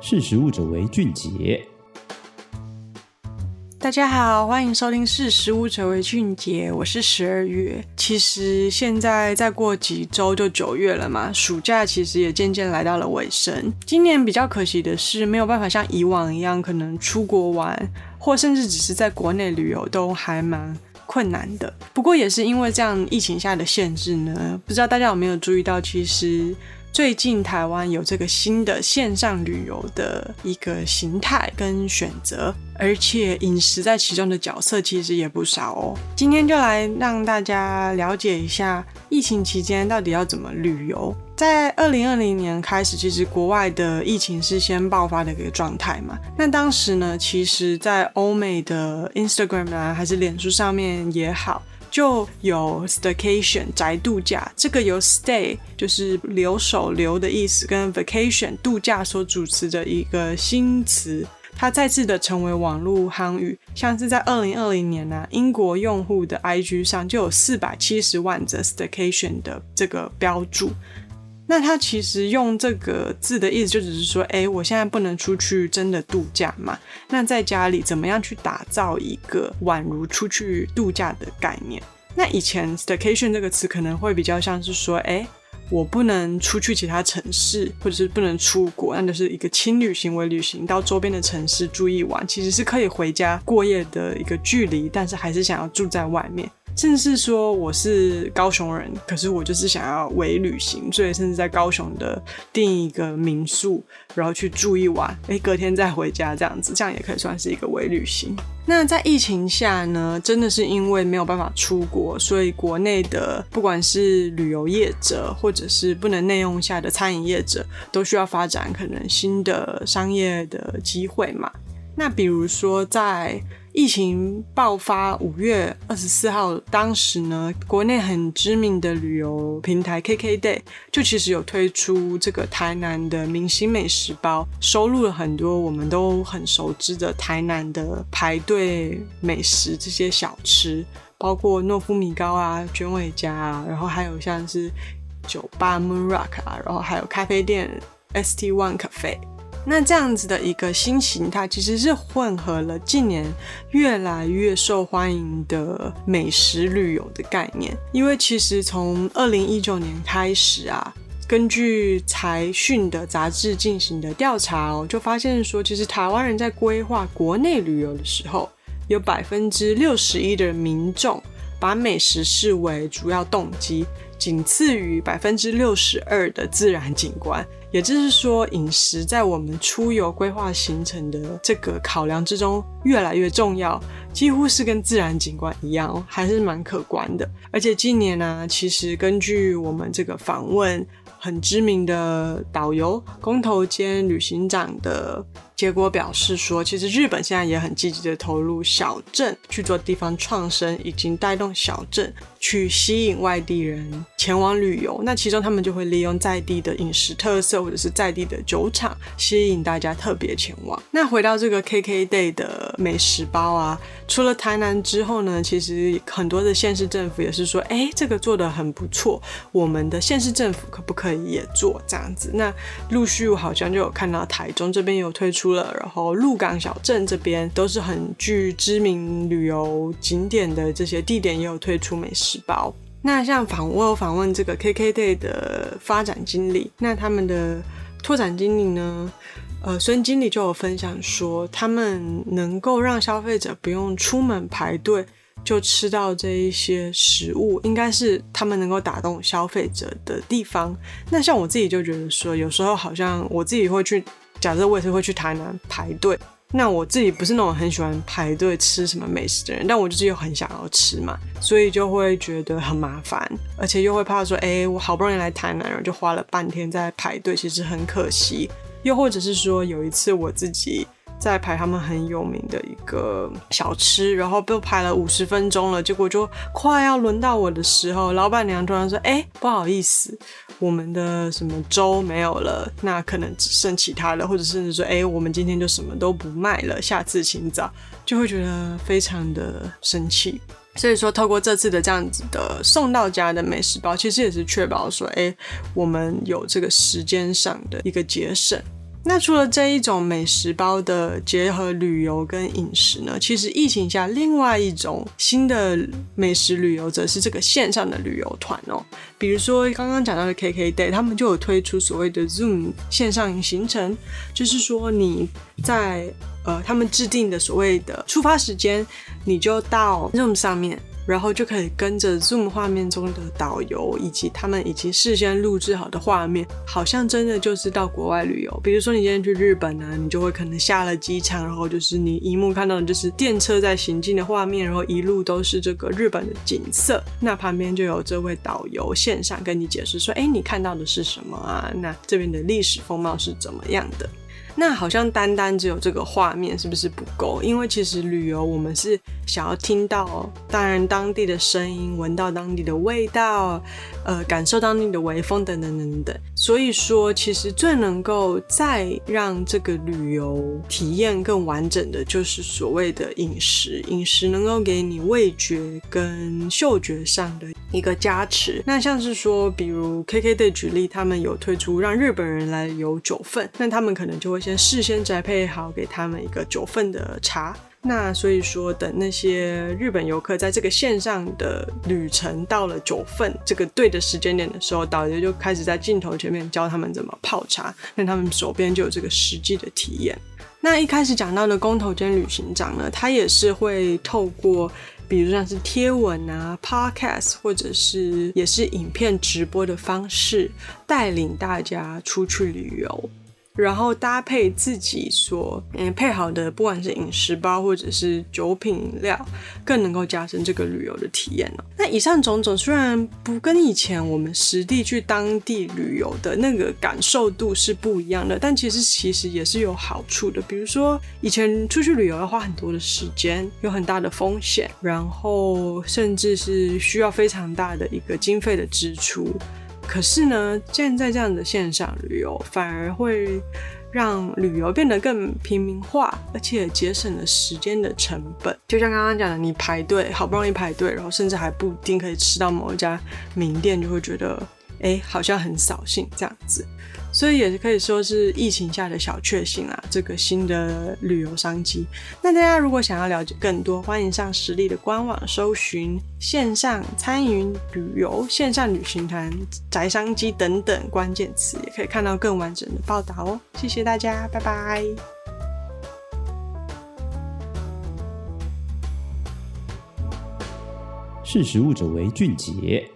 识食物者为俊杰。大家好，欢迎收听《识食物者为俊杰》，我是十二月。其实现在再过几周就九月了嘛，暑假其实也渐渐来到了尾声。今年比较可惜的是，没有办法像以往一样，可能出国玩，或甚至只是在国内旅游都还蛮困难的。不过也是因为这样疫情下的限制呢，不知道大家有没有注意到，其实。最近台湾有这个新的线上旅游的一个形态跟选择，而且饮食在其中的角色其实也不少哦。今天就来让大家了解一下疫情期间到底要怎么旅游。在二零二零年开始，其实国外的疫情是先爆发的一个状态嘛。那当时呢，其实在欧美的 Instagram 啊，还是脸书上面也好。就有 staycation 宅度假，这个由 stay 就是留守留的意思，跟 vacation 度假所主持的一个新词，它再次的成为网络夯语。像是在二零二零年呢、啊，英国用户的 IG 上就有四百七十万则 staycation 的这个标注。那他其实用这个字的意思，就只是说，哎，我现在不能出去真的度假嘛？那在家里怎么样去打造一个宛如出去度假的概念？那以前 staycation 这个词可能会比较像是说，哎，我不能出去其他城市，或者是不能出国，那就是一个轻旅行为旅行到周边的城市住一晚，其实是可以回家过夜的一个距离，但是还是想要住在外面。甚至说我是高雄人，可是我就是想要微旅行，所以甚至在高雄的订一个民宿，然后去住一晚，诶，隔天再回家这样子，这样也可以算是一个微旅行。那在疫情下呢，真的是因为没有办法出国，所以国内的不管是旅游业者，或者是不能内用下的餐饮业者，都需要发展可能新的商业的机会嘛。那比如说在疫情爆发五月二十四号，当时呢，国内很知名的旅游平台 KKday 就其实有推出这个台南的明星美食包，收录了很多我们都很熟知的台南的排队美食这些小吃，包括诺夫米糕啊、卷尾夹啊，然后还有像是酒吧 Moon Rock 啊，然后还有咖啡店 ST One Cafe。那这样子的一个新形态，其实是混合了近年越来越受欢迎的美食旅游的概念。因为其实从二零一九年开始啊，根据财讯的杂志进行的调查哦，就发现说，其实台湾人在规划国内旅游的时候，有百分之六十一的民众把美食视为主要动机，仅次于百分之六十二的自然景观。也就是说，饮食在我们出游规划行程的这个考量之中越来越重要，几乎是跟自然景观一样，还是蛮可观的。而且近年呢、其实根据我们这个访问很知名的导游、工头兼旅行长的。结果表示说，其实日本现在也很积极的投入小镇去做地方创生，已经带动小镇去吸引外地人前往旅游。那其中他们就会利用在地的饮食特色或者是在地的酒厂，吸引大家特别前往。那回到这个 KKday 的美食包啊，除了台南之后呢，其实很多的县市政府也是说，哎，这个做的很不错，我们的县市政府可不可以也做这样子？那陆续好像就有看到台中这边有推出了，然后鹿港小镇这边都是很具知名旅游景点的这些地点，也有推出美食包。那像访我有访问这个 KKday 的发展经理，那他们的拓展经理呢，呃，孙经理就有分享说，他们能够让消费者不用出门排队就吃到这一些食物，应该是他们能够打动消费者的地方。那像我自己就觉得说，有时候好像我自己会去。假设我也是会去台南排队，那我自己不是那种很喜欢排队吃什么美食的人，但我就是又很想要吃嘛，所以就会觉得很麻烦，而且又会怕说，哎、我好不容易来台南，然后就花了半天在排队，其实很可惜。又或者是说，有一次我自己。在排他们很有名的一个小吃，然后被排了五十分钟了，结果就快要轮到我的时候，老板娘突然说：“哎，不好意思，我们的什么粥没有了，那可能只剩其他的，或者甚至说，哎，我们今天就什么都不卖了，下次请早。”就会觉得非常的生气。所以说，透过这次的这样子的送到家的美食包，其实也是确保说，哎，我们有这个时间上的一个节省。那除了这一种美食包的结合旅游跟饮食呢，其实疫情下另外一种新的美食旅游，则是这个线上的旅游团哦。比如说刚刚讲到的 KKday，他们就有推出所谓的 Zoom 线上行程，就是说你在呃他们制定的所谓的出发时间，你就到 Zoom 上面。然后就可以跟着 Zoom 画面中的导游，以及他们已经事先录制好的画面，好像真的就是到国外旅游。比如说你今天去日本呢，你就会可能下了机场，然后就是你一幕看到的就是电车在行进的画面，然后一路都是这个日本的景色。那旁边就有这位导游线上跟你解释说，哎，你看到的是什么啊？那这边的历史风貌是怎么样的？那好像单单只有这个画面是不是不够？因为其实旅游我们是想要听到，当然当地的声音，闻到当地的味道，呃，感受当地的微风等等等等。所以说，其实最能够再让这个旅游体验更完整的就是所谓的饮食，饮食能够给你味觉跟嗅觉上的一个加持。那像是说，比如 KKday 举例，他们有推出让日本人来有九份，那他们可能就会先。事先宅配好给他们一个九份的茶，那所以说等那些日本游客在这个线上的旅程到了九份这个对的时间点的时候，导游就开始在镜头前面教他们怎么泡茶，那他们手边就有这个实际的体验。那一开始讲到的工头兼旅行长呢，他也是会透过比如像是贴文啊、Podcast 或者是也是影片直播的方式，带领大家出去旅游。然后搭配自己所嗯配好的，不管是饮食包或者是酒品饮料，更能够加深这个旅游的体验。那以上种种虽然不跟以前我们实地去当地旅游的那个感受度是不一样的，但其实其实也是有好处的。比如说以前出去旅游要花很多的时间，有很大的风险，然后甚至是需要非常大的一个经费的支出。可是呢，现在这样的线上旅游反而会让旅游变得更平民化，而且节省了时间的成本。就像刚刚讲的，你排队好不容易排队，然后甚至还不一定可以吃到某一家名店，就会觉得哎，好像很扫兴这样子。所以也是可以说是疫情下的小确幸啊，这个新的旅游商机。那大家如果想要了解更多，欢迎上实力的官网搜寻线上餐饮旅游、线上旅行团、宅商机等等关键词，也可以看到更完整的报道哦。谢谢大家，拜拜。识食物者为俊杰。